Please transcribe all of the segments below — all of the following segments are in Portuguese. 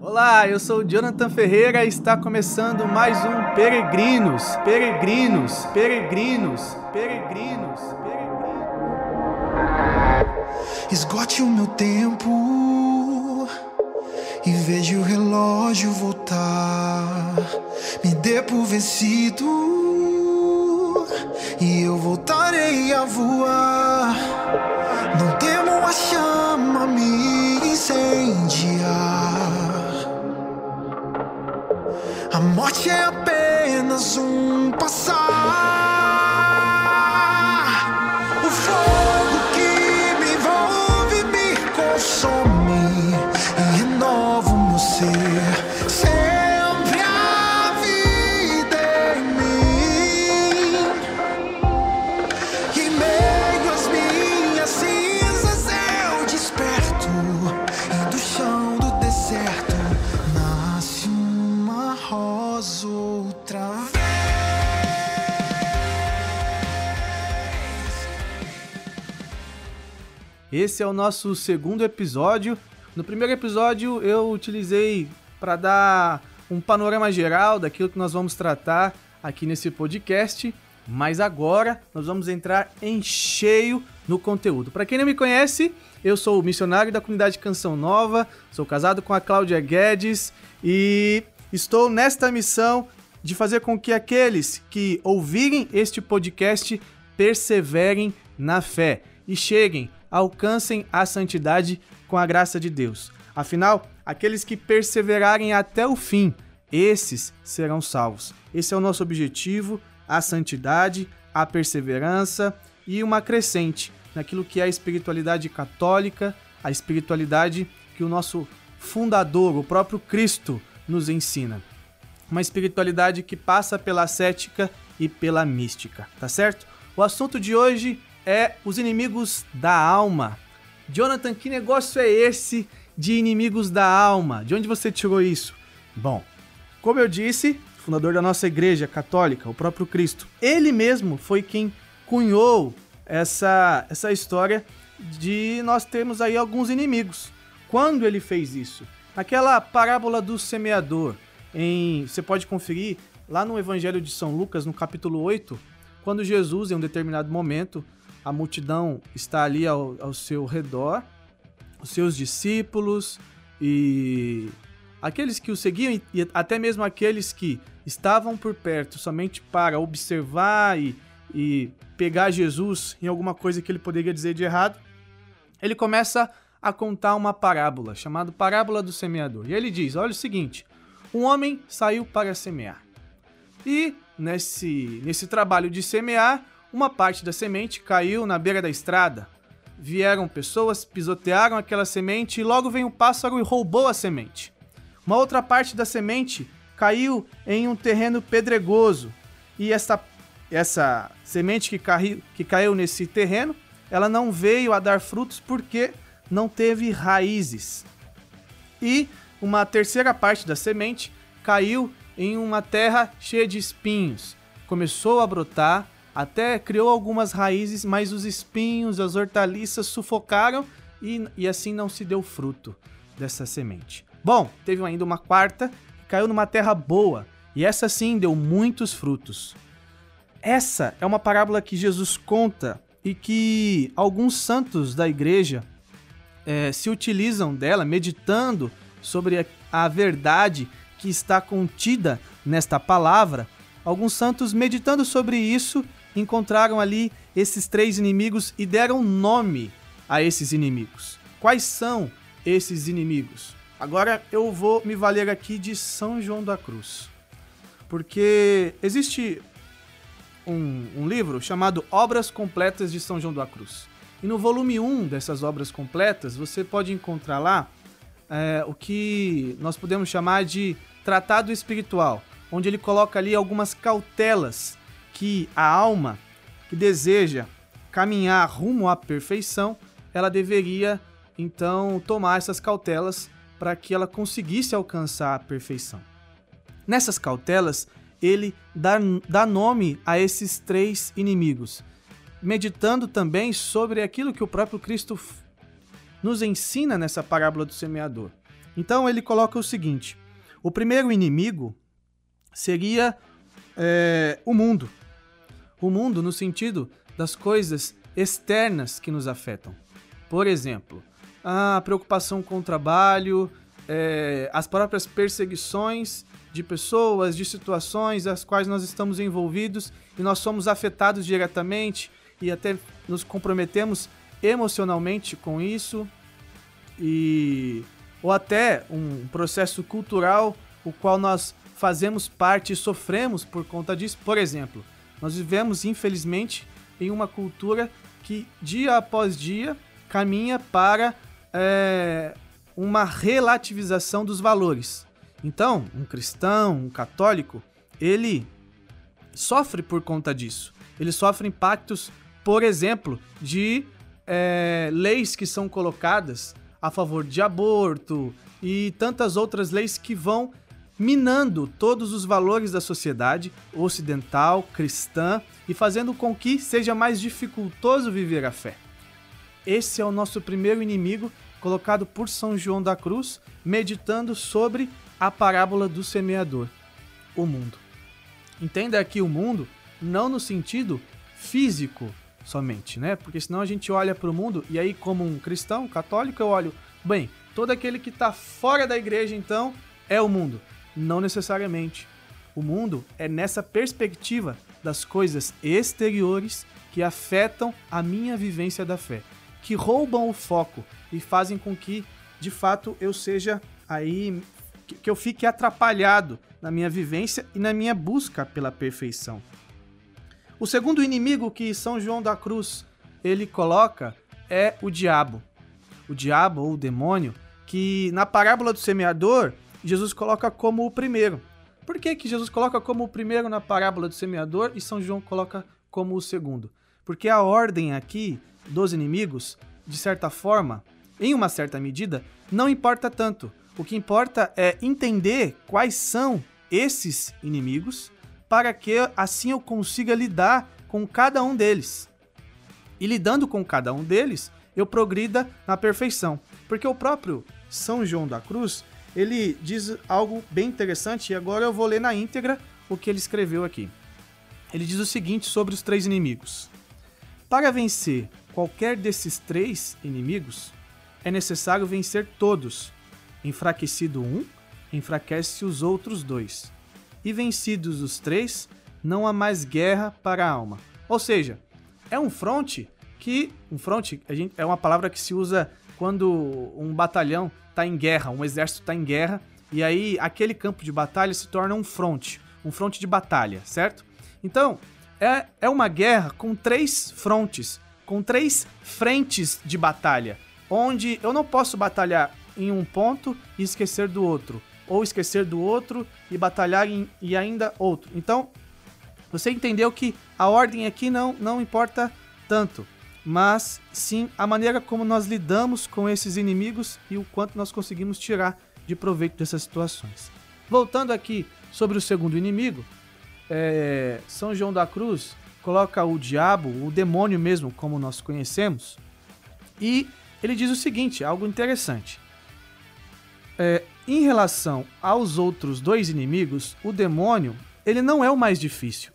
Olá, eu sou Jonathan Ferreira e está começando mais um Peregrinos, Peregrinos, Peregrinos, Peregrinos, Peregrinos. Esgote o meu tempo e veja o relógio voltar. Me dê por vencido e eu voltarei a voar. Não temo a chama me incendiar. Morte é apenas um passar. Esse é o nosso segundo episódio. No primeiro episódio eu utilizei para dar um panorama geral daquilo que nós vamos tratar aqui nesse podcast, mas agora nós vamos entrar em cheio no conteúdo. Para quem não me conhece, eu sou o missionário da comunidade Canção Nova, sou casado com a Cláudia Guedes e estou nesta missão de fazer com que aqueles que ouvirem este podcast perseverem na fé e cheguem, alcancem a santidade com a graça de Deus. Afinal, aqueles que perseverarem até o fim, esses serão salvos. Esse é o nosso objetivo, a santidade, a perseverança e uma crescente naquilo que é a espiritualidade católica, a espiritualidade que o nosso fundador, o próprio Cristo, nos ensina. Uma espiritualidade que passa pela cética e pela mística, tá certo? O assunto de hoje é os inimigos da alma. Jonathan, que negócio é esse de inimigos da alma? De onde você tirou isso? Bom, como eu disse, fundador da nossa igreja católica, o próprio Cristo, ele mesmo foi quem cunhou essa, essa história de nós termos aí alguns inimigos. Quando ele fez isso? Naquela parábola do semeador, em, você pode conferir lá no Evangelho de São Lucas, no capítulo 8, quando Jesus, em um determinado momento, a multidão está ali ao, ao seu redor, os seus discípulos e aqueles que o seguiam e, até mesmo aqueles que estavam por perto somente para observar e, e pegar Jesus em alguma coisa que ele poderia dizer de errado, ele começa a contar uma parábola chamada Parábola do Semeador. E ele diz: Olha o seguinte, um homem saiu para semear. E nesse, nesse trabalho de semear, uma parte da semente caiu na beira da estrada. Vieram pessoas, pisotearam aquela semente e logo veio um pássaro e roubou a semente. Uma outra parte da semente caiu em um terreno pedregoso. E essa, essa semente que, caiu, que caiu nesse terreno, ela não veio a dar frutos porque não teve raízes. E uma terceira parte da semente caiu em uma terra cheia de espinhos. Começou a brotar, até criou algumas raízes, mas os espinhos, as hortaliças sufocaram e, e assim não se deu fruto dessa semente. Bom, teve ainda uma quarta que caiu numa terra boa, e essa sim deu muitos frutos. Essa é uma parábola que Jesus conta e que alguns santos da igreja é, se utilizam dela, meditando sobre a, a verdade que está contida nesta palavra. Alguns santos, meditando sobre isso, encontraram ali esses três inimigos e deram nome a esses inimigos. Quais são esses inimigos? Agora eu vou me valer aqui de São João da Cruz, porque existe um, um, livro chamado Obras Completas de São João da Cruz. E no volume 1 dessas obras completas, você pode encontrar lá é, o que nós podemos chamar de tratado espiritual, onde ele coloca ali algumas cautelas que a alma que deseja caminhar rumo à perfeição, ela deveria então tomar essas cautelas para que ela conseguisse alcançar a perfeição. Nessas cautelas, ele dá, dá nome a esses três inimigos, meditando também sobre aquilo que o próprio Cristo nos ensina nessa parábola do semeador. Então ele coloca o seguinte: o primeiro inimigo seria é, o mundo. O mundo no sentido das coisas externas que nos afetam. Por exemplo, a preocupação com o trabalho, é, as próprias perseguições de pessoas, de situações as quais nós estamos envolvidos e nós somos afetados diretamente e até nos comprometemos emocionalmente com isso e ou até um processo cultural o qual nós fazemos parte e sofremos por conta disso. Por exemplo, nós vivemos infelizmente em uma cultura que dia após dia caminha para é, uma relativização dos valores. Então, um cristão, um católico, ele sofre por conta disso. Ele sofre impactos, por exemplo, de é, leis que são colocadas a favor de aborto e tantas outras leis que vão minando todos os valores da sociedade ocidental, cristã e fazendo com que seja mais dificultoso viver a fé. Esse é o nosso primeiro inimigo, colocado por São João da Cruz, meditando sobre a parábola do semeador, o mundo. Entenda aqui o mundo não no sentido físico somente, né? Porque senão a gente olha para o mundo e aí como um cristão católico eu olho, bem, todo aquele que está fora da igreja então é o mundo. Não necessariamente. O mundo é nessa perspectiva das coisas exteriores que afetam a minha vivência da fé, que roubam o foco e fazem com que, de fato, eu seja aí que eu fique atrapalhado na minha vivência e na minha busca pela perfeição. O segundo inimigo que São João da Cruz ele coloca é o diabo. O diabo ou o demônio, que na parábola do semeador, Jesus coloca como o primeiro. Por que, que Jesus coloca como o primeiro na parábola do semeador e São João coloca como o segundo? Porque a ordem aqui dos inimigos, de certa forma, em uma certa medida, não importa tanto. O que importa é entender quais são esses inimigos para que assim eu consiga lidar com cada um deles. E lidando com cada um deles, eu progrida na perfeição. Porque o próprio São João da Cruz, ele diz algo bem interessante e agora eu vou ler na íntegra o que ele escreveu aqui. Ele diz o seguinte sobre os três inimigos: Para vencer qualquer desses três inimigos, é necessário vencer todos Enfraquecido um, enfraquece os outros dois. E vencidos os três, não há mais guerra para a alma. Ou seja, é um fronte que. Um fronte é uma palavra que se usa quando um batalhão está em guerra, um exército está em guerra, e aí aquele campo de batalha se torna um fronte, um fronte de batalha, certo? Então, é, é uma guerra com três frontes, com três frentes de batalha, onde eu não posso batalhar em um ponto e esquecer do outro, ou esquecer do outro e batalhar em, e ainda outro. Então, você entendeu que a ordem aqui não, não importa tanto, mas sim a maneira como nós lidamos com esses inimigos e o quanto nós conseguimos tirar de proveito dessas situações. Voltando aqui sobre o segundo inimigo, é, São João da Cruz coloca o diabo, o demônio mesmo, como nós conhecemos, e ele diz o seguinte, algo interessante. É, em relação aos outros dois inimigos, o demônio ele não é o mais difícil.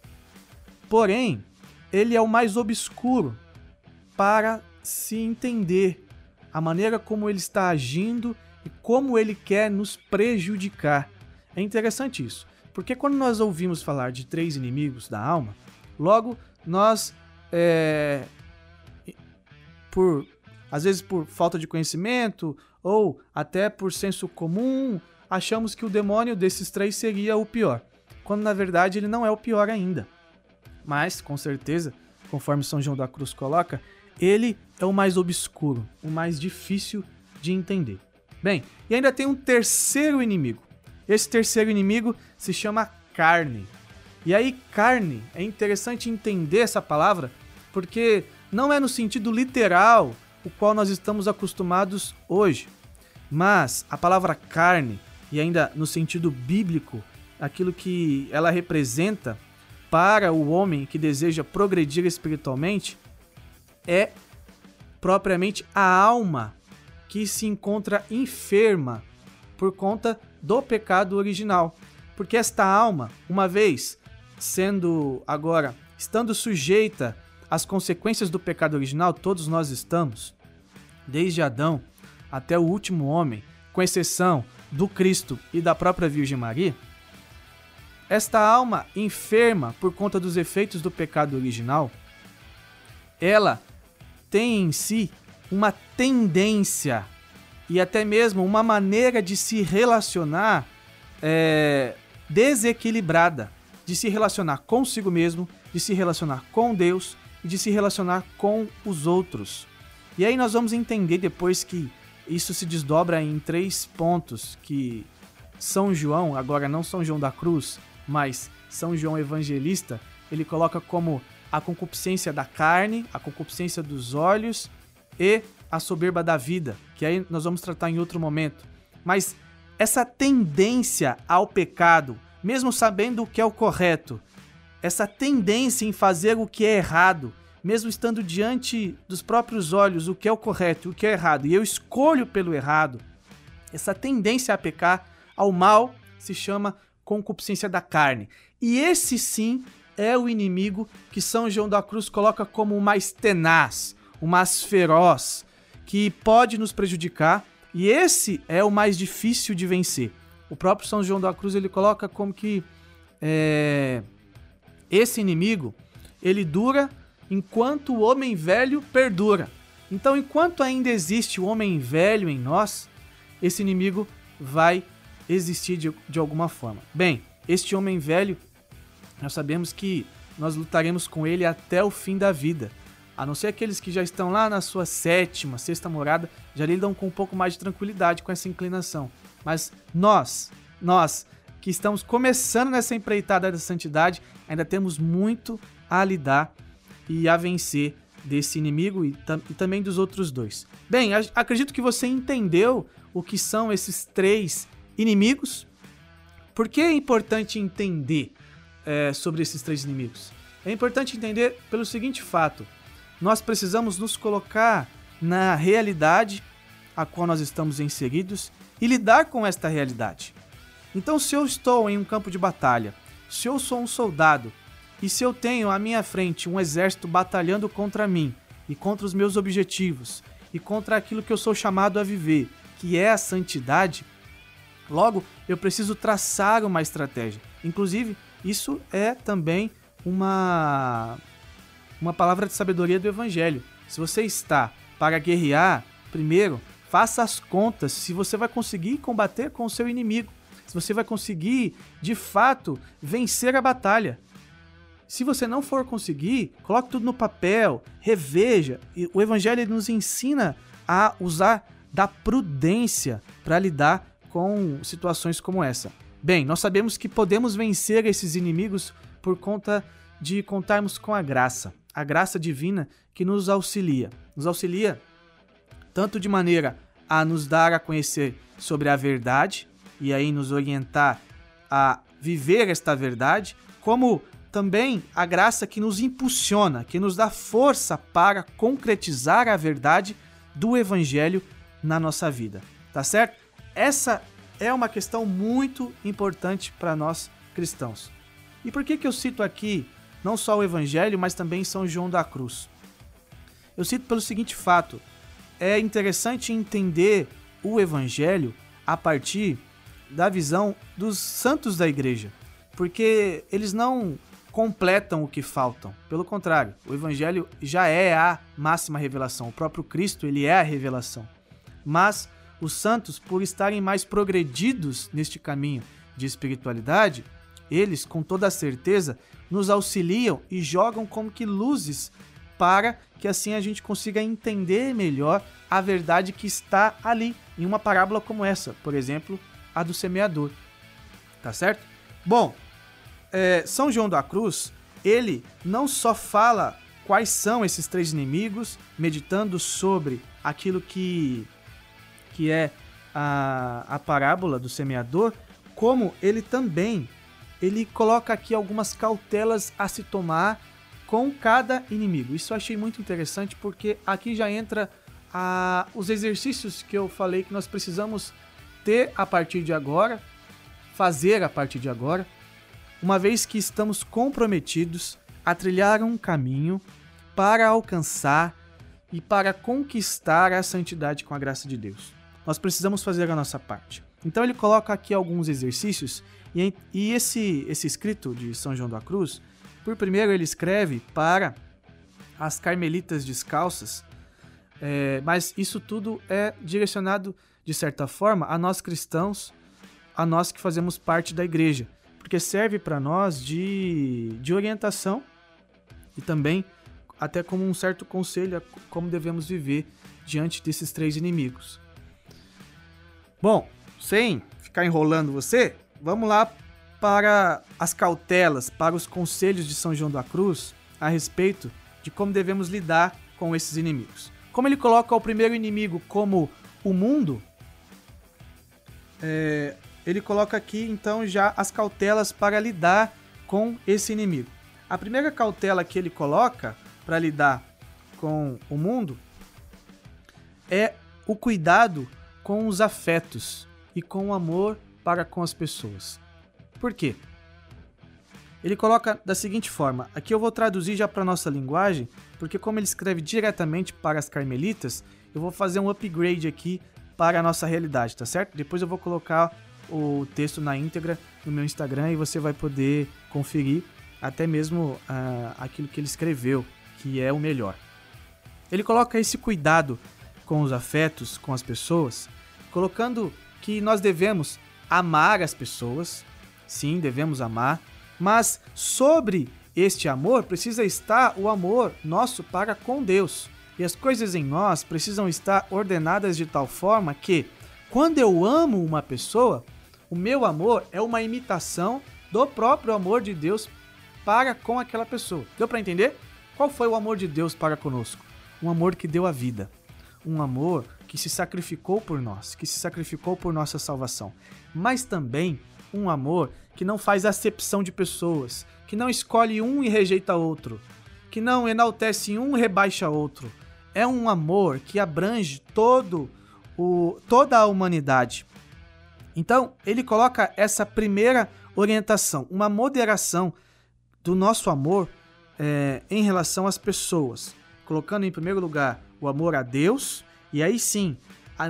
Porém, ele é o mais obscuro para se entender a maneira como ele está agindo e como ele quer nos prejudicar. É interessante isso, porque quando nós ouvimos falar de três inimigos da alma, logo nós, é, por às vezes por falta de conhecimento ou até por senso comum, achamos que o demônio desses três seria o pior, quando na verdade ele não é o pior ainda. Mas, com certeza, conforme São João da Cruz coloca, ele é o mais obscuro, o mais difícil de entender. Bem, e ainda tem um terceiro inimigo. Esse terceiro inimigo se chama carne. E aí, carne, é interessante entender essa palavra, porque não é no sentido literal o qual nós estamos acostumados hoje. Mas a palavra carne, e ainda no sentido bíblico, aquilo que ela representa para o homem que deseja progredir espiritualmente, é propriamente a alma que se encontra enferma por conta do pecado original. Porque esta alma, uma vez sendo agora, estando sujeita às consequências do pecado original, todos nós estamos, desde Adão até o último homem, com exceção do Cristo e da própria Virgem Maria, esta alma enferma por conta dos efeitos do pecado original, ela tem em si uma tendência e até mesmo uma maneira de se relacionar é, desequilibrada, de se relacionar consigo mesmo, de se relacionar com Deus e de se relacionar com os outros. E aí nós vamos entender depois que isso se desdobra em três pontos que São João, agora não São João da Cruz, mas São João Evangelista, ele coloca como a concupiscência da carne, a concupiscência dos olhos e a soberba da vida, que aí nós vamos tratar em outro momento. Mas essa tendência ao pecado, mesmo sabendo o que é o correto, essa tendência em fazer o que é errado, mesmo estando diante dos próprios olhos o que é o correto e o que é errado, e eu escolho pelo errado, essa tendência a pecar, ao mal, se chama concupiscência da carne. E esse sim é o inimigo que São João da Cruz coloca como o mais tenaz, o mais feroz, que pode nos prejudicar, e esse é o mais difícil de vencer. O próprio São João da Cruz ele coloca como que é, esse inimigo ele dura enquanto o homem velho perdura. Então, enquanto ainda existe o homem velho em nós, esse inimigo vai existir de, de alguma forma. Bem, este homem velho, nós sabemos que nós lutaremos com ele até o fim da vida. A não ser aqueles que já estão lá na sua sétima, sexta morada, já lidam com um pouco mais de tranquilidade com essa inclinação. Mas nós, nós que estamos começando nessa empreitada da santidade, ainda temos muito a lidar e a vencer desse inimigo e, tam e também dos outros dois. Bem, acredito que você entendeu o que são esses três inimigos. Por que é importante entender é, sobre esses três inimigos? É importante entender pelo seguinte fato: nós precisamos nos colocar na realidade a qual nós estamos inseridos e lidar com esta realidade. Então, se eu estou em um campo de batalha, se eu sou um soldado e se eu tenho à minha frente um exército batalhando contra mim e contra os meus objetivos e contra aquilo que eu sou chamado a viver, que é a santidade, logo eu preciso traçar uma estratégia. Inclusive, isso é também uma uma palavra de sabedoria do evangelho. Se você está para guerrear, primeiro, faça as contas se você vai conseguir combater com o seu inimigo, se você vai conseguir, de fato, vencer a batalha. Se você não for conseguir, coloque tudo no papel, reveja. O Evangelho nos ensina a usar da prudência para lidar com situações como essa. Bem, nós sabemos que podemos vencer esses inimigos por conta de contarmos com a graça, a graça divina que nos auxilia. Nos auxilia tanto de maneira a nos dar a conhecer sobre a verdade e aí nos orientar a viver esta verdade, como também a graça que nos impulsiona, que nos dá força para concretizar a verdade do Evangelho na nossa vida. Tá certo? Essa é uma questão muito importante para nós cristãos. E por que, que eu cito aqui não só o Evangelho, mas também São João da Cruz? Eu cito pelo seguinte fato: é interessante entender o Evangelho a partir da visão dos santos da igreja, porque eles não completam o que faltam. Pelo contrário, o evangelho já é a máxima revelação. O próprio Cristo, ele é a revelação. Mas os santos, por estarem mais progredidos neste caminho de espiritualidade, eles, com toda certeza, nos auxiliam e jogam como que luzes para que assim a gente consiga entender melhor a verdade que está ali, em uma parábola como essa, por exemplo, a do semeador. Tá certo? Bom, é, São João da Cruz, ele não só fala quais são esses três inimigos, meditando sobre aquilo que, que é a, a parábola do semeador, como ele também ele coloca aqui algumas cautelas a se tomar com cada inimigo. Isso eu achei muito interessante porque aqui já entra a, os exercícios que eu falei que nós precisamos ter a partir de agora, fazer a partir de agora, uma vez que estamos comprometidos a trilhar um caminho para alcançar e para conquistar a santidade com a graça de Deus. Nós precisamos fazer a nossa parte. Então ele coloca aqui alguns exercícios e, e esse, esse escrito de São João da Cruz, por primeiro ele escreve para as carmelitas descalças, é, mas isso tudo é direcionado, de certa forma, a nós cristãos, a nós que fazemos parte da igreja, porque serve para nós de, de orientação e também até como um certo conselho a como devemos viver diante desses três inimigos. Bom, sem ficar enrolando você, vamos lá para as cautelas, para os conselhos de São João da Cruz a respeito de como devemos lidar com esses inimigos. Como ele coloca o primeiro inimigo como o mundo, é, ele coloca aqui então já as cautelas para lidar com esse inimigo. A primeira cautela que ele coloca para lidar com o mundo é o cuidado com os afetos e com o amor para com as pessoas. Por quê? Ele coloca da seguinte forma: aqui eu vou traduzir já para nossa linguagem, porque como ele escreve diretamente para as carmelitas, eu vou fazer um upgrade aqui para a nossa realidade, tá certo? Depois eu vou colocar o texto na íntegra no meu Instagram e você vai poder conferir até mesmo uh, aquilo que ele escreveu, que é o melhor. Ele coloca esse cuidado com os afetos, com as pessoas, colocando que nós devemos amar as pessoas, sim, devemos amar, mas sobre este amor precisa estar o amor nosso para com Deus. E as coisas em nós precisam estar ordenadas de tal forma que, quando eu amo uma pessoa, o meu amor é uma imitação do próprio amor de Deus para com aquela pessoa. Deu para entender? Qual foi o amor de Deus para conosco? Um amor que deu a vida. Um amor que se sacrificou por nós, que se sacrificou por nossa salvação. Mas também um amor que não faz acepção de pessoas, que não escolhe um e rejeita outro, que não enaltece um e rebaixa outro. É um amor que abrange todo o, toda a humanidade. Então, ele coloca essa primeira orientação, uma moderação do nosso amor é, em relação às pessoas, colocando em primeiro lugar o amor a Deus, e aí sim,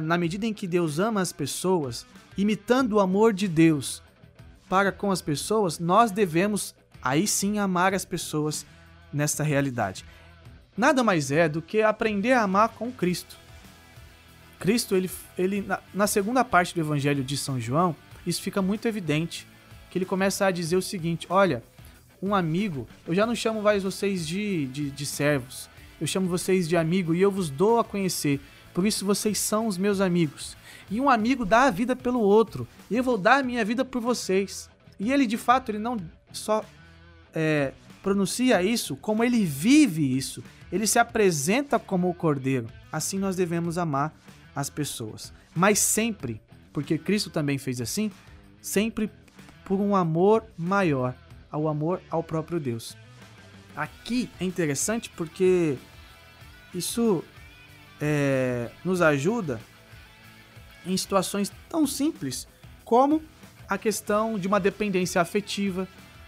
na medida em que Deus ama as pessoas, imitando o amor de Deus, para com as pessoas, nós devemos aí sim amar as pessoas nesta realidade. Nada mais é do que aprender a amar com Cristo. Cristo, ele, ele na, na segunda parte do Evangelho de São João, isso fica muito evidente, que ele começa a dizer o seguinte: olha, um amigo, eu já não chamo mais vocês de, de, de servos, eu chamo vocês de amigo e eu vos dou a conhecer, por isso vocês são os meus amigos e um amigo dá a vida pelo outro, e eu vou dar a minha vida por vocês. E ele, de fato, ele não só é, pronuncia isso, como ele vive isso. Ele se apresenta como o Cordeiro. Assim nós devemos amar as pessoas. Mas sempre, porque Cristo também fez assim, sempre por um amor maior, ao amor ao próprio Deus. Aqui é interessante porque isso é, nos ajuda em situações tão simples como a questão de uma dependência afetiva,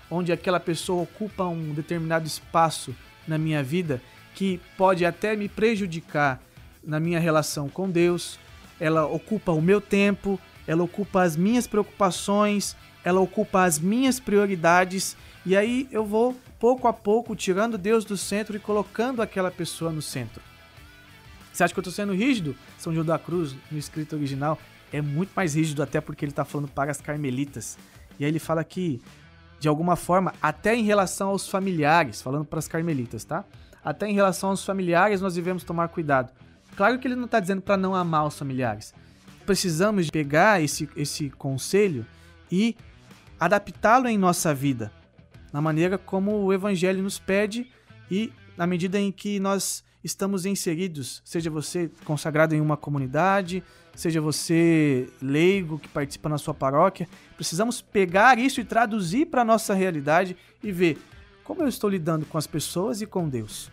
onde aquela pessoa ocupa um determinado espaço na minha vida que pode até me prejudicar na minha relação com Deus, ela ocupa o meu tempo, ela ocupa as minhas preocupações, ela ocupa as minhas prioridades, e aí eu vou pouco a pouco tirando Deus do centro e colocando aquela pessoa no centro. Você acha que eu estou sendo rígido? São João da Cruz, no escrito original, é muito mais rígido, até porque ele está falando para as carmelitas. E aí ele fala que, de alguma forma, até em relação aos familiares, falando para as carmelitas, tá? Até em relação aos familiares, nós devemos tomar cuidado. Claro que ele não está dizendo para não amar os familiares. Precisamos pegar esse, esse conselho e adaptá-lo em nossa vida, na maneira como o Evangelho nos pede e na medida em que nós estamos inseridos, seja você consagrado em uma comunidade, seja você leigo que participa na sua paróquia, precisamos pegar isso e traduzir para a nossa realidade e ver como eu estou lidando com as pessoas e com Deus.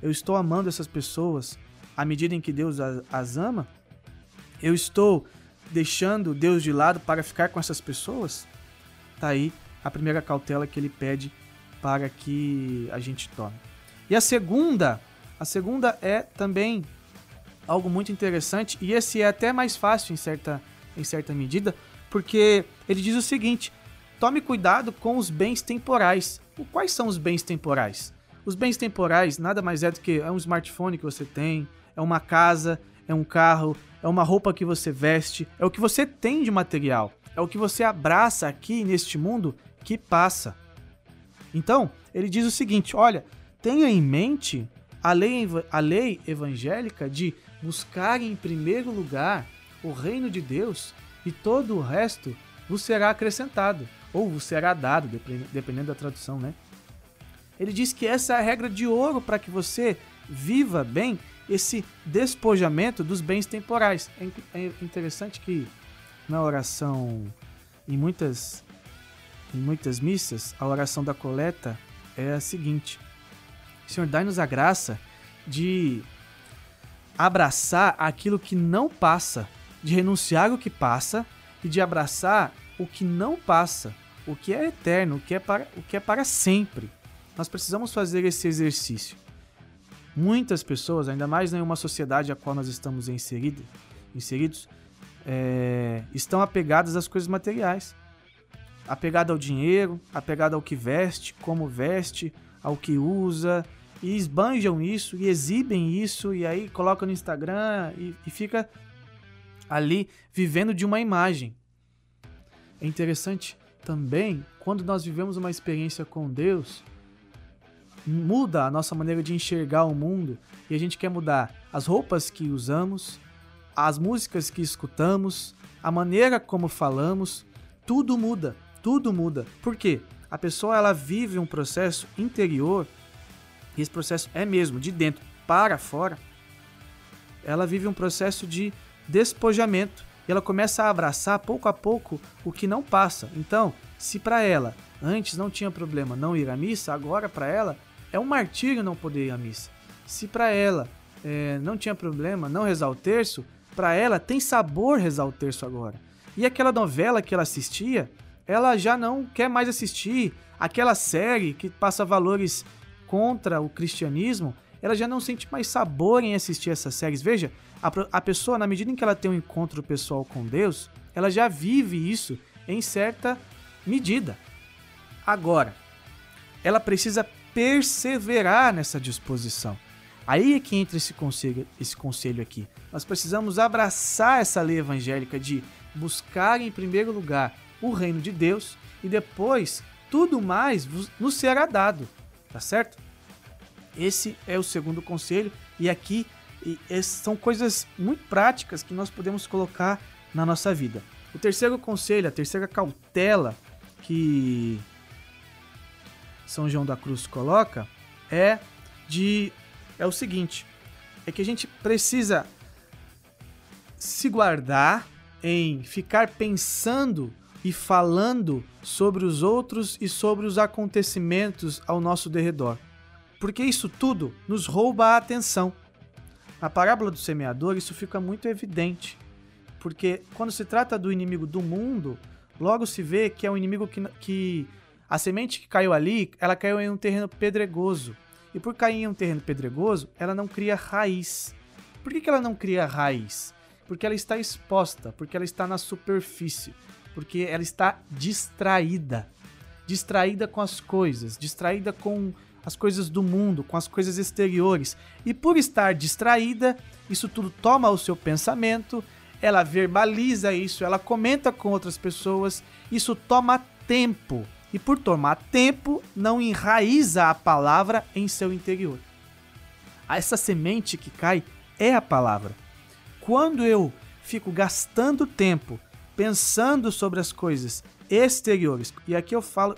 Eu estou amando essas pessoas à medida em que Deus as ama? Eu estou deixando Deus de lado para ficar com essas pessoas? Tá aí a primeira cautela que ele pede para que a gente tome. E a segunda, a segunda é também algo muito interessante e esse é até mais fácil em certa, em certa medida, porque ele diz o seguinte: tome cuidado com os bens temporais. Quais são os bens temporais? Os bens temporais nada mais é do que é um smartphone que você tem, é uma casa, é um carro, é uma roupa que você veste, é o que você tem de material, é o que você abraça aqui neste mundo que passa. Então, ele diz o seguinte: olha, tenha em mente a lei, a lei evangélica de buscar em primeiro lugar o reino de Deus e todo o resto vos será acrescentado, ou vos será dado, dependendo da tradução, né? Ele diz que essa é a regra de ouro para que você viva bem esse despojamento dos bens temporais. É, é interessante que na oração, em muitas, em muitas missas, a oração da coleta é a seguinte: Senhor, dai-nos a graça de abraçar aquilo que não passa, de renunciar o que passa e de abraçar o que não passa, o que é eterno, o que é para, o que é para sempre. Nós precisamos fazer esse exercício. Muitas pessoas, ainda mais em uma sociedade a qual nós estamos inserido, inseridos, é, estão apegadas às coisas materiais. Apegada ao dinheiro, apegada ao que veste, como veste, ao que usa, e esbanjam isso, e exibem isso, e aí colocam no Instagram e, e fica ali vivendo de uma imagem. É interessante também quando nós vivemos uma experiência com Deus, muda a nossa maneira de enxergar o mundo e a gente quer mudar as roupas que usamos, as músicas que escutamos, a maneira como falamos, tudo muda, tudo muda. Por quê? A pessoa ela vive um processo interior, e esse processo é mesmo de dentro para fora. Ela vive um processo de despojamento e ela começa a abraçar pouco a pouco o que não passa. Então, se para ela antes não tinha problema não ir à missa, agora para ela é um martírio não poder ir à missa. Se para ela é, não tinha problema não rezar o terço, para ela tem sabor rezar o terço agora. E aquela novela que ela assistia, ela já não quer mais assistir. Aquela série que passa valores contra o cristianismo, ela já não sente mais sabor em assistir essas séries. Veja, a, a pessoa, na medida em que ela tem um encontro pessoal com Deus, ela já vive isso em certa medida. Agora, ela precisa perseverar nessa disposição. Aí é que entra esse conselho, esse conselho aqui. Nós precisamos abraçar essa lei evangélica de buscar em primeiro lugar o reino de Deus e depois tudo mais nos será dado, tá certo? Esse é o segundo conselho e aqui e são coisas muito práticas que nós podemos colocar na nossa vida. O terceiro conselho, a terceira cautela que são João da Cruz coloca é de é o seguinte, é que a gente precisa se guardar em ficar pensando e falando sobre os outros e sobre os acontecimentos ao nosso derredor. Porque isso tudo nos rouba a atenção. Na parábola do semeador, isso fica muito evidente. Porque quando se trata do inimigo do mundo, logo se vê que é um inimigo que, que a semente que caiu ali, ela caiu em um terreno pedregoso. E por cair em um terreno pedregoso, ela não cria raiz. Por que, que ela não cria raiz? Porque ela está exposta, porque ela está na superfície, porque ela está distraída. Distraída com as coisas, distraída com as coisas do mundo, com as coisas exteriores. E por estar distraída, isso tudo toma o seu pensamento, ela verbaliza isso, ela comenta com outras pessoas, isso toma tempo e por tomar tempo, não enraiza a palavra em seu interior. Essa semente que cai é a palavra. Quando eu fico gastando tempo pensando sobre as coisas exteriores, e aqui eu falo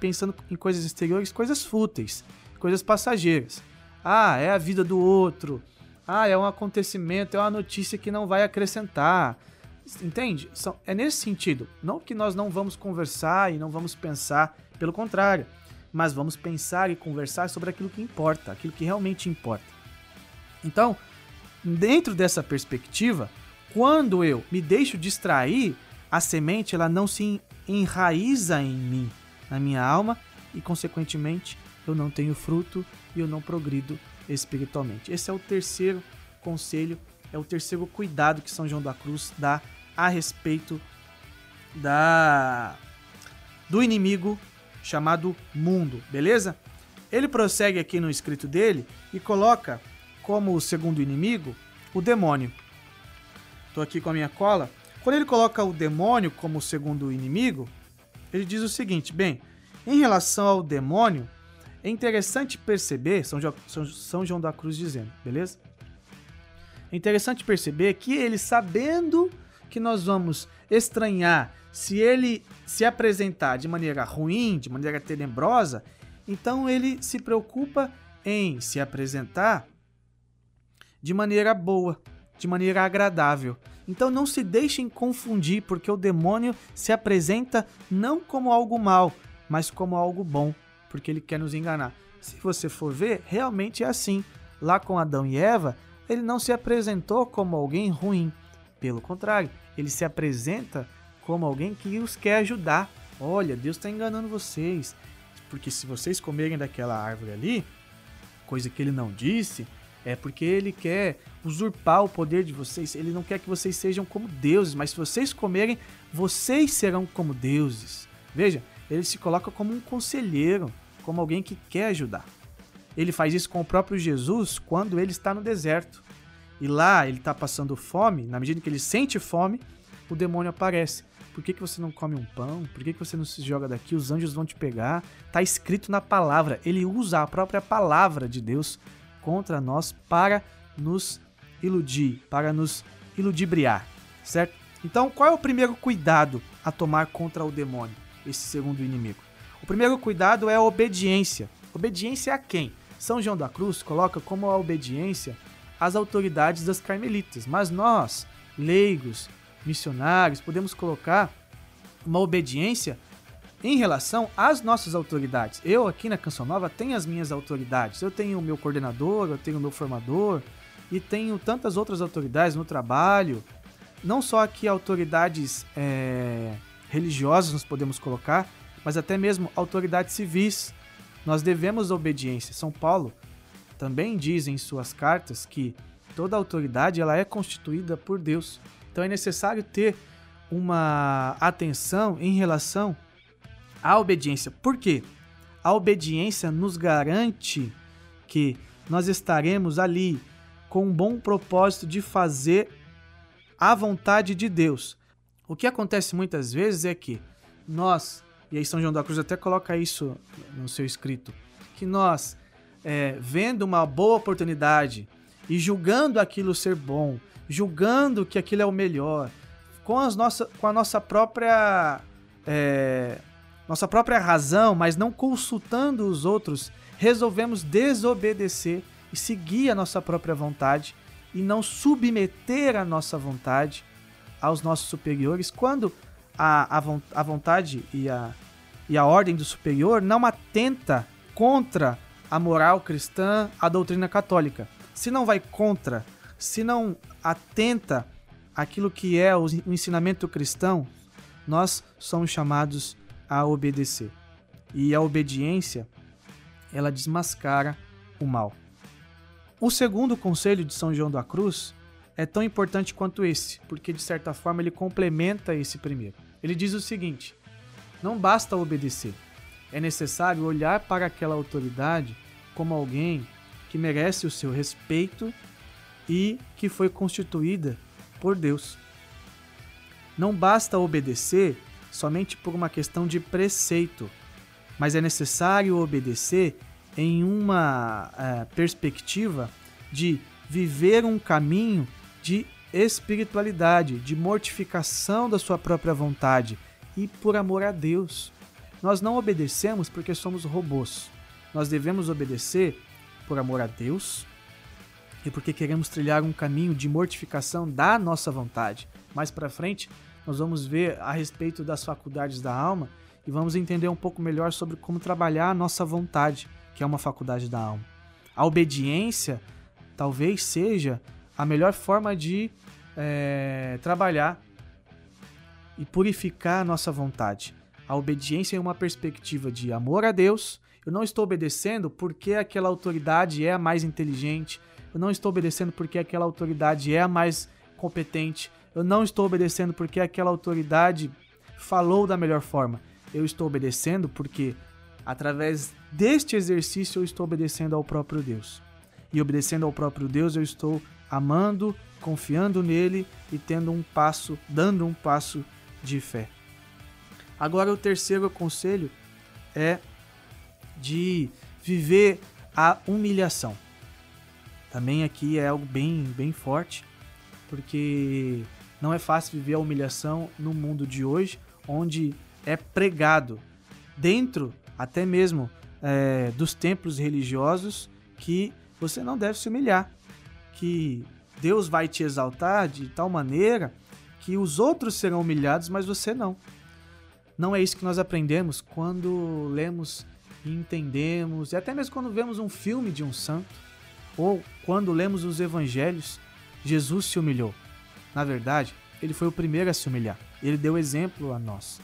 pensando em coisas exteriores, coisas fúteis, coisas passageiras. Ah, é a vida do outro. Ah, é um acontecimento, é uma notícia que não vai acrescentar. Entende? É nesse sentido. Não que nós não vamos conversar e não vamos pensar, pelo contrário. Mas vamos pensar e conversar sobre aquilo que importa, aquilo que realmente importa. Então, dentro dessa perspectiva, quando eu me deixo distrair, a semente ela não se enraiza em mim, na minha alma, e consequentemente eu não tenho fruto e eu não progrido espiritualmente. Esse é o terceiro conselho, é o terceiro cuidado que São João da Cruz dá a respeito da do inimigo chamado mundo, beleza? Ele prossegue aqui no escrito dele e coloca como o segundo inimigo o demônio. Estou aqui com a minha cola. Quando ele coloca o demônio como segundo inimigo, ele diz o seguinte: bem, em relação ao demônio, é interessante perceber, São João, São João da Cruz dizendo, beleza? É interessante perceber que ele, sabendo que nós vamos estranhar se ele se apresentar de maneira ruim, de maneira tenebrosa, então ele se preocupa em se apresentar de maneira boa, de maneira agradável. Então não se deixem confundir, porque o demônio se apresenta não como algo mal, mas como algo bom, porque ele quer nos enganar. Se você for ver, realmente é assim. Lá com Adão e Eva, ele não se apresentou como alguém ruim. Pelo contrário, ele se apresenta como alguém que os quer ajudar. Olha, Deus está enganando vocês. Porque se vocês comerem daquela árvore ali, coisa que ele não disse, é porque ele quer usurpar o poder de vocês. Ele não quer que vocês sejam como deuses, mas se vocês comerem, vocês serão como deuses. Veja, ele se coloca como um conselheiro, como alguém que quer ajudar. Ele faz isso com o próprio Jesus quando ele está no deserto. E lá ele está passando fome, na medida que ele sente fome, o demônio aparece. Por que, que você não come um pão? Por que, que você não se joga daqui? Os anjos vão te pegar. Está escrito na palavra. Ele usa a própria palavra de Deus contra nós para nos iludir, para nos iludibriar, certo? Então, qual é o primeiro cuidado a tomar contra o demônio, esse segundo inimigo? O primeiro cuidado é a obediência. Obediência a quem? São João da Cruz coloca como a obediência às autoridades das carmelitas, mas nós, leigos, missionários, podemos colocar uma obediência em relação às nossas autoridades. Eu aqui na Canção Nova tenho as minhas autoridades. Eu tenho o meu coordenador, eu tenho o meu formador e tenho tantas outras autoridades no trabalho. Não só aqui autoridades é, religiosas nós podemos colocar, mas até mesmo autoridades civis. Nós devemos obediência. São Paulo também diz em suas cartas que toda autoridade ela é constituída por Deus. Então é necessário ter uma atenção em relação a obediência. Por quê? A obediência nos garante que nós estaremos ali com um bom propósito de fazer a vontade de Deus. O que acontece muitas vezes é que nós, e aí São João da Cruz até coloca isso no seu escrito, que nós, é, vendo uma boa oportunidade e julgando aquilo ser bom, julgando que aquilo é o melhor, com, as nossa, com a nossa própria é, nossa própria razão, mas não consultando os outros, resolvemos desobedecer e seguir a nossa própria vontade e não submeter a nossa vontade aos nossos superiores, quando a, a, a vontade e a, e a ordem do superior não atenta contra a moral cristã, a doutrina católica. Se não vai contra, se não atenta aquilo que é o ensinamento cristão, nós somos chamados a obedecer. E a obediência, ela desmascara o mal. O segundo conselho de São João da Cruz é tão importante quanto esse, porque de certa forma ele complementa esse primeiro. Ele diz o seguinte: não basta obedecer, é necessário olhar para aquela autoridade como alguém que merece o seu respeito e que foi constituída por Deus. Não basta obedecer somente por uma questão de preceito, mas é necessário obedecer em uma uh, perspectiva de viver um caminho de espiritualidade, de mortificação da sua própria vontade e por amor a Deus. Nós não obedecemos porque somos robôs. Nós devemos obedecer por amor a Deus e porque queremos trilhar um caminho de mortificação da nossa vontade. Mais para frente, nós vamos ver a respeito das faculdades da alma e vamos entender um pouco melhor sobre como trabalhar a nossa vontade, que é uma faculdade da alma. A obediência talvez seja a melhor forma de é, trabalhar e purificar a nossa vontade. A obediência é uma perspectiva de amor a Deus. Eu não estou obedecendo porque aquela autoridade é a mais inteligente. Eu não estou obedecendo porque aquela autoridade é a mais competente. Eu não estou obedecendo porque aquela autoridade falou da melhor forma. Eu estou obedecendo porque, através deste exercício, eu estou obedecendo ao próprio Deus. E obedecendo ao próprio Deus, eu estou amando, confiando nele e tendo um passo, dando um passo de fé. Agora, o terceiro conselho é de viver a humilhação. Também aqui é algo bem, bem forte, porque não é fácil viver a humilhação no mundo de hoje, onde é pregado dentro até mesmo é, dos templos religiosos que você não deve se humilhar, que Deus vai te exaltar de tal maneira que os outros serão humilhados, mas você não. Não é isso que nós aprendemos quando lemos e entendemos, e até mesmo quando vemos um filme de um santo, ou quando lemos os evangelhos, Jesus se humilhou. Na verdade, ele foi o primeiro a se humilhar. Ele deu exemplo a nós.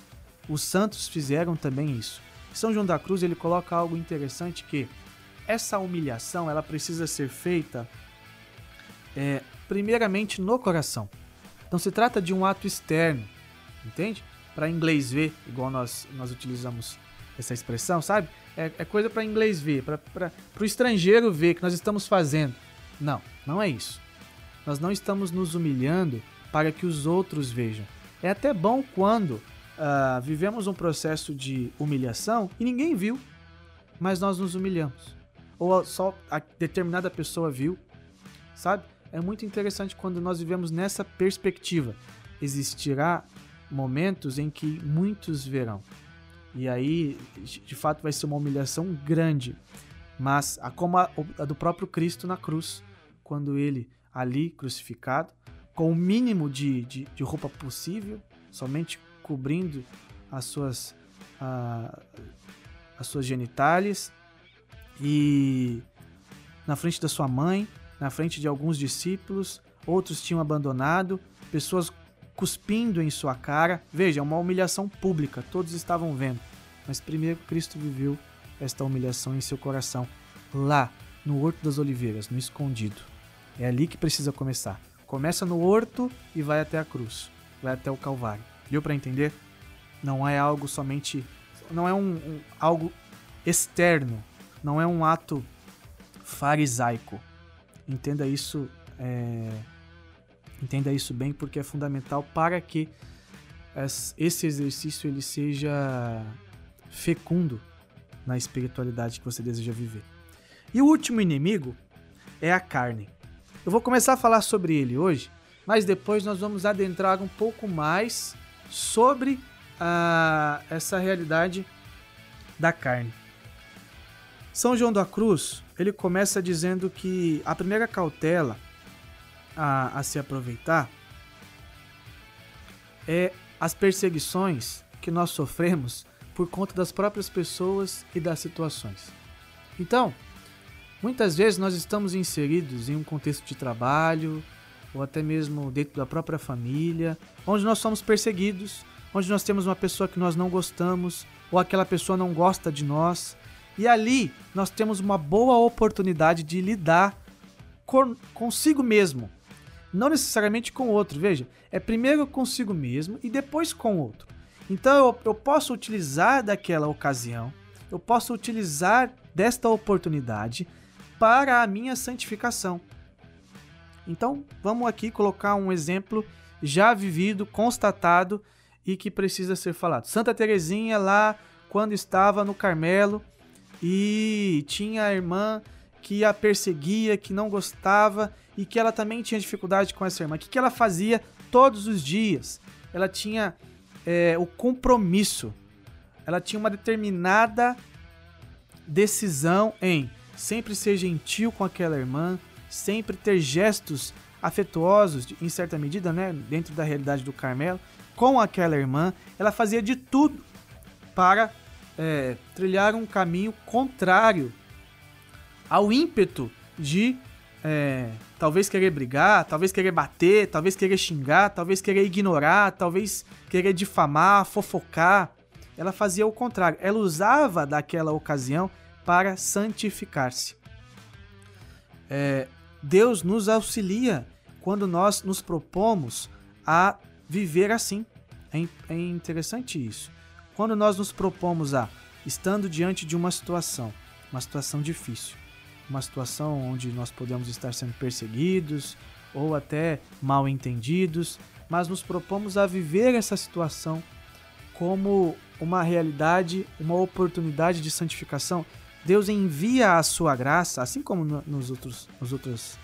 Os santos fizeram também isso. São João da Cruz ele coloca algo interessante que essa humilhação ela precisa ser feita é, primeiramente no coração. Então se trata de um ato externo, entende? Para inglês ver, igual nós, nós utilizamos essa expressão, sabe? É, é coisa para inglês ver, para o estrangeiro ver que nós estamos fazendo. Não, não é isso. Nós não estamos nos humilhando para que os outros vejam. É até bom quando uh, vivemos um processo de humilhação e ninguém viu, mas nós nos humilhamos. Ou só a determinada pessoa viu, sabe? É muito interessante quando nós vivemos nessa perspectiva. Existirá momentos em que muitos verão. E aí, de fato, vai ser uma humilhação grande. Mas, como a, a do próprio Cristo na cruz, quando ele ali crucificado, com o mínimo de, de, de roupa possível, somente cobrindo as suas, uh, as suas genitálias, e na frente da sua mãe, na frente de alguns discípulos, outros tinham abandonado, pessoas cuspindo em sua cara. Veja, é uma humilhação pública, todos estavam vendo. Mas primeiro Cristo viveu esta humilhação em seu coração, lá no Horto das Oliveiras, no escondido. É ali que precisa começar. Começa no horto e vai até a cruz, vai até o Calvário. Deu para entender? Não é algo somente, não é um, um, algo externo, não é um ato farisaico. Entenda isso, é, entenda isso bem porque é fundamental para que esse exercício ele seja fecundo na espiritualidade que você deseja viver. E o último inimigo é a carne. Eu vou começar a falar sobre ele hoje, mas depois nós vamos adentrar um pouco mais sobre a, essa realidade da carne. São João da Cruz, ele começa dizendo que a primeira cautela a, a se aproveitar é as perseguições que nós sofremos por conta das próprias pessoas e das situações. Então, Muitas vezes nós estamos inseridos em um contexto de trabalho, ou até mesmo dentro da própria família, onde nós somos perseguidos, onde nós temos uma pessoa que nós não gostamos, ou aquela pessoa não gosta de nós. E ali nós temos uma boa oportunidade de lidar com, consigo mesmo. Não necessariamente com o outro, veja, é primeiro consigo mesmo e depois com o outro. Então eu, eu posso utilizar daquela ocasião, eu posso utilizar desta oportunidade para a minha santificação. Então, vamos aqui colocar um exemplo já vivido, constatado e que precisa ser falado. Santa Teresinha lá quando estava no Carmelo e tinha a irmã que a perseguia, que não gostava e que ela também tinha dificuldade com essa irmã. O que, ela fazia todos os dias? Ela tinha é, o compromisso, ela tinha uma determinada decisão em sempre ser gentil com aquela irmã, sempre ter gestos afetuosos, em certa medida, né, dentro da realidade do Carmelo, com aquela irmã. Ela fazia de tudo para é, trilhar um caminho contrário ao ímpeto de é, talvez querer brigar, talvez querer bater, talvez querer xingar, talvez querer ignorar, talvez querer difamar, fofocar. Ela fazia o contrário. Ela usava daquela ocasião para santificar-se. É, Deus nos auxilia quando nós nos propomos a viver assim. É, é interessante isso. Quando nós nos propomos a, estando diante de uma situação, uma situação difícil, uma situação onde nós podemos estar sendo perseguidos ou até mal entendidos, mas nos propomos a viver essa situação como uma realidade, uma oportunidade de santificação. Deus envia a sua graça, assim como nos outros, nos outras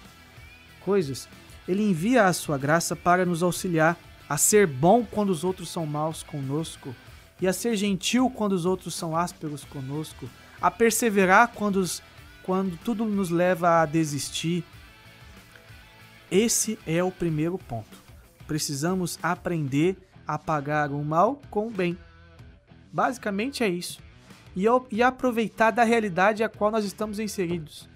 coisas, ele envia a sua graça para nos auxiliar a ser bom quando os outros são maus conosco, e a ser gentil quando os outros são ásperos conosco, a perseverar quando, os, quando tudo nos leva a desistir. Esse é o primeiro ponto. Precisamos aprender a pagar o mal com o bem. Basicamente é isso. E, e aproveitar da realidade a qual nós estamos inseridos.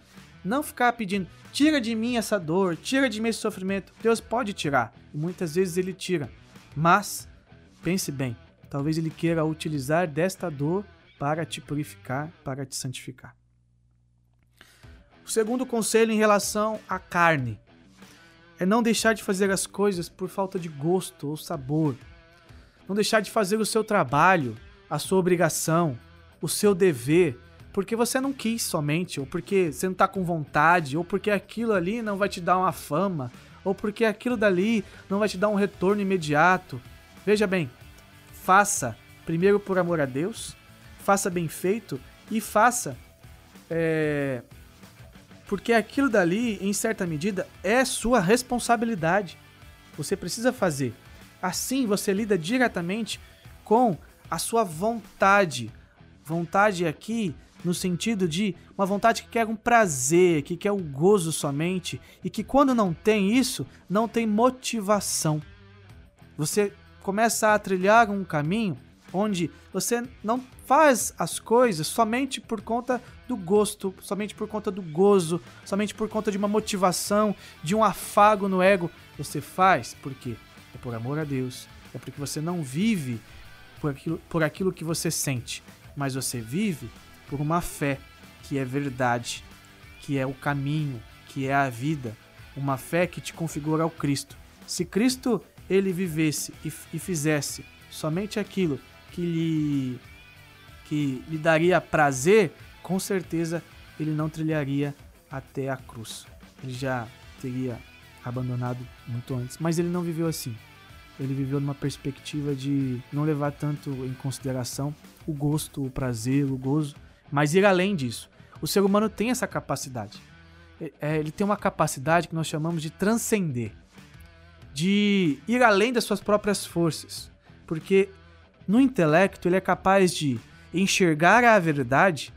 Não ficar pedindo, tira de mim essa dor, tira de mim esse sofrimento. Deus pode tirar, e muitas vezes ele tira. Mas, pense bem, talvez ele queira utilizar desta dor para te purificar, para te santificar. O segundo conselho em relação à carne é não deixar de fazer as coisas por falta de gosto ou sabor. Não deixar de fazer o seu trabalho, a sua obrigação, o seu dever porque você não quis somente, ou porque você não está com vontade, ou porque aquilo ali não vai te dar uma fama, ou porque aquilo dali não vai te dar um retorno imediato. Veja bem, faça primeiro por amor a Deus, faça bem feito e faça é, porque aquilo dali, em certa medida, é sua responsabilidade. Você precisa fazer. Assim você lida diretamente com a sua vontade. Vontade aqui no sentido de uma vontade que quer um prazer, que quer um gozo somente e que quando não tem isso, não tem motivação. Você começa a trilhar um caminho onde você não faz as coisas somente por conta do gosto, somente por conta do gozo, somente por conta de uma motivação, de um afago no ego. Você faz porque é por amor a Deus, é porque você não vive por aquilo, por aquilo que você sente, mas você vive por uma fé que é verdade, que é o caminho, que é a vida, uma fé que te configura ao Cristo. Se Cristo ele vivesse e, e fizesse somente aquilo que lhe que lhe daria prazer, com certeza ele não trilharia até a cruz. Ele já teria abandonado muito antes, mas ele não viveu assim. Ele viveu numa perspectiva de não levar tanto em consideração o gosto, o prazer, o gozo, mas ir além disso. O ser humano tem essa capacidade. É, é, ele tem uma capacidade que nós chamamos de transcender, de ir além das suas próprias forças, porque no intelecto ele é capaz de enxergar a verdade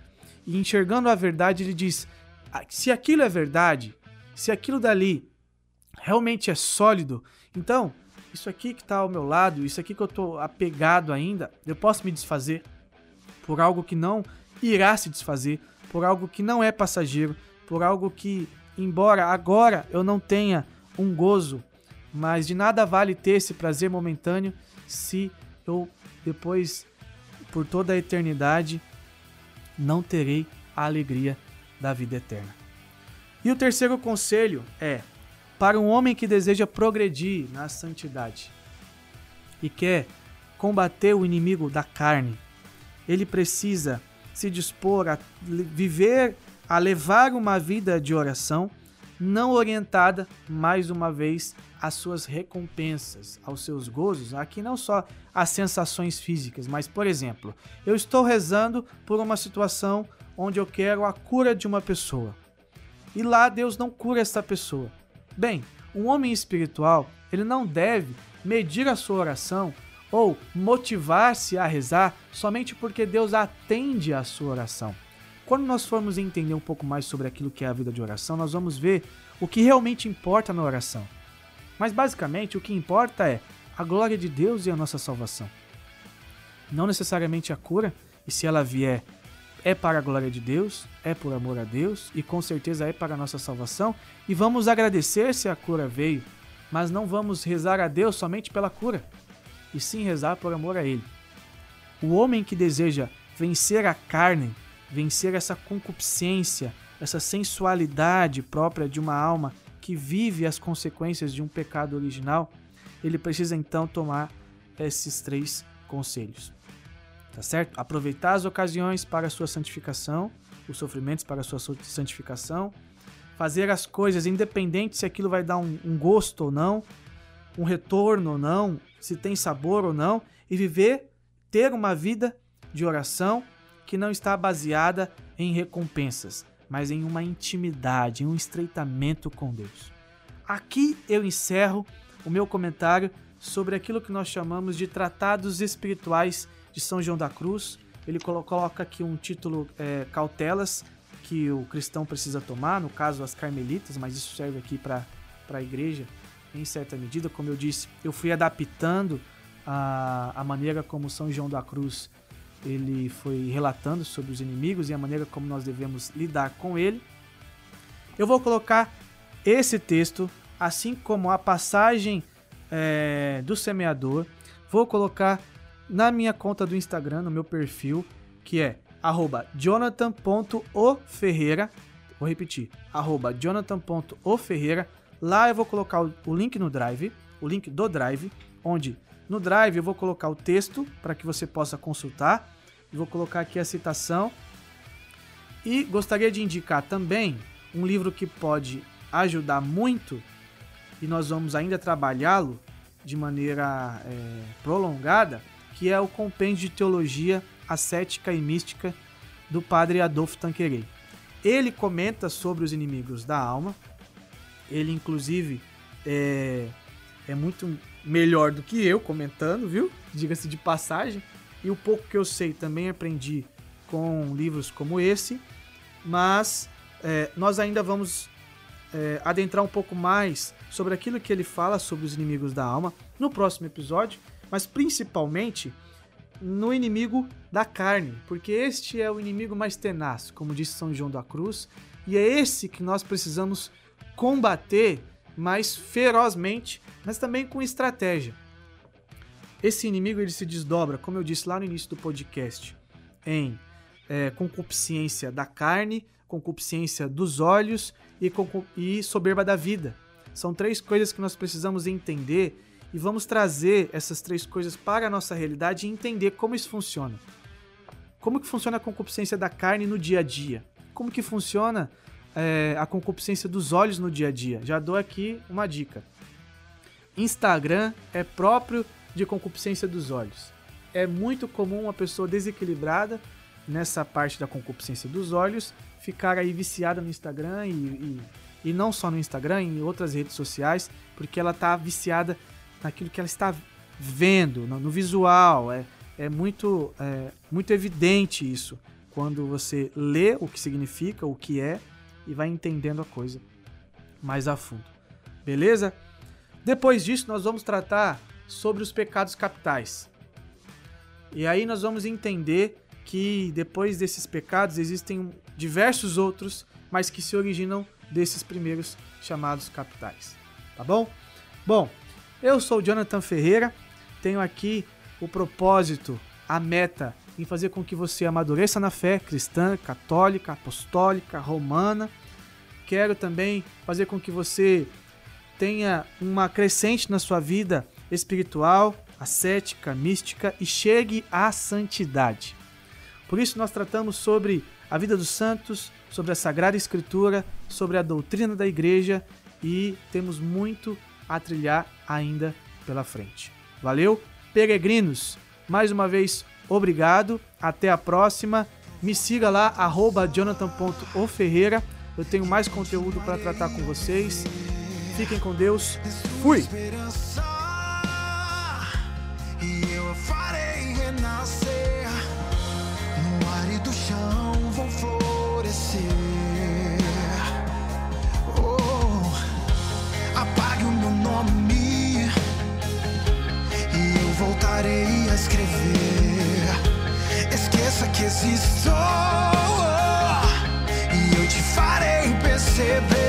e enxergando a verdade ele diz: ah, se aquilo é verdade, se aquilo dali realmente é sólido, então isso aqui que está ao meu lado, isso aqui que eu estou apegado ainda, eu posso me desfazer por algo que não irá se desfazer por algo que não é passageiro, por algo que, embora agora eu não tenha um gozo, mas de nada vale ter esse prazer momentâneo se eu depois, por toda a eternidade, não terei a alegria da vida eterna. E o terceiro conselho é para um homem que deseja progredir na santidade e quer combater o inimigo da carne, ele precisa se dispor a viver, a levar uma vida de oração, não orientada, mais uma vez, às suas recompensas, aos seus gozos, aqui não só as sensações físicas, mas, por exemplo, eu estou rezando por uma situação onde eu quero a cura de uma pessoa. E lá Deus não cura essa pessoa. Bem, um homem espiritual, ele não deve medir a sua oração ou motivar-se a rezar somente porque Deus atende a sua oração. Quando nós formos entender um pouco mais sobre aquilo que é a vida de oração, nós vamos ver o que realmente importa na oração. Mas basicamente o que importa é a glória de Deus e a nossa salvação. Não necessariamente a cura, e se ela vier é para a glória de Deus, é por amor a Deus e com certeza é para a nossa salvação. E vamos agradecer se a cura veio, mas não vamos rezar a Deus somente pela cura, e sim rezar por amor a Ele. O homem que deseja vencer a carne, vencer essa concupiscência, essa sensualidade própria de uma alma que vive as consequências de um pecado original, ele precisa então tomar esses três conselhos. Tá certo? Aproveitar as ocasiões para a sua santificação, os sofrimentos para a sua santificação, fazer as coisas independente se aquilo vai dar um, um gosto ou não, um retorno ou não, se tem sabor ou não, e viver, ter uma vida de oração que não está baseada em recompensas, mas em uma intimidade, em um estreitamento com Deus. Aqui eu encerro o meu comentário sobre aquilo que nós chamamos de tratados espirituais de São João da Cruz. Ele coloca aqui um título é, cautelas que o cristão precisa tomar, no caso as carmelitas, mas isso serve aqui para a igreja em certa medida. Como eu disse, eu fui adaptando a, a maneira como São João da Cruz ele foi relatando sobre os inimigos e a maneira como nós devemos lidar com ele. Eu vou colocar esse texto, assim como a passagem é, do semeador, vou colocar na minha conta do Instagram, no meu perfil, que é jonathan.oferreira. Vou repetir, jonathan.oferreira. Lá eu vou colocar o link no Drive, o link do Drive, onde no Drive eu vou colocar o texto para que você possa consultar. Vou colocar aqui a citação. E gostaria de indicar também um livro que pode ajudar muito e nós vamos ainda trabalhá-lo de maneira é, prolongada, que é o Compêndio de Teologia Ascética e Mística do padre Adolfo Tanquerei. Ele comenta sobre os inimigos da alma. Ele, inclusive, é, é muito melhor do que eu comentando, viu? Diga-se de passagem. E o pouco que eu sei também aprendi com livros como esse. Mas é, nós ainda vamos é, adentrar um pouco mais sobre aquilo que ele fala sobre os inimigos da alma no próximo episódio, mas principalmente no inimigo da carne, porque este é o inimigo mais tenaz, como disse São João da Cruz, e é esse que nós precisamos combater mais ferozmente, mas também com estratégia. Esse inimigo ele se desdobra, como eu disse lá no início do podcast, em é, concupiscência da carne, concupiscência dos olhos e, e soberba da vida. São três coisas que nós precisamos entender e vamos trazer essas três coisas para a nossa realidade e entender como isso funciona. Como que funciona a concupiscência da carne no dia a dia? Como que funciona é, a concupiscência dos olhos no dia a dia. Já dou aqui uma dica. Instagram é próprio de concupiscência dos olhos. É muito comum uma pessoa desequilibrada nessa parte da concupiscência dos olhos ficar aí viciada no Instagram e, e, e não só no Instagram, em outras redes sociais, porque ela está viciada naquilo que ela está vendo, no, no visual. É, é muito, é, muito evidente isso quando você lê o que significa, o que é, e vai entendendo a coisa mais a fundo. Beleza? Depois disso, nós vamos tratar sobre os pecados capitais. E aí nós vamos entender que depois desses pecados existem diversos outros, mas que se originam desses primeiros chamados capitais. Tá bom? Bom, eu sou Jonathan Ferreira, tenho aqui o propósito, a meta em fazer com que você amadureça na fé cristã, católica, apostólica, romana. Quero também fazer com que você tenha uma crescente na sua vida espiritual, ascética, mística e chegue à santidade. Por isso nós tratamos sobre a vida dos santos, sobre a Sagrada Escritura, sobre a doutrina da igreja e temos muito a trilhar ainda pela frente. Valeu, peregrinos! Mais uma vez, Obrigado, até a próxima. Me siga lá, jonathan.oferreira. Eu tenho mais conteúdo para tratar com vocês. Fiquem com Deus. Fui! E eu farei renascer parei a escrever. Esqueça que existo e eu te farei perceber.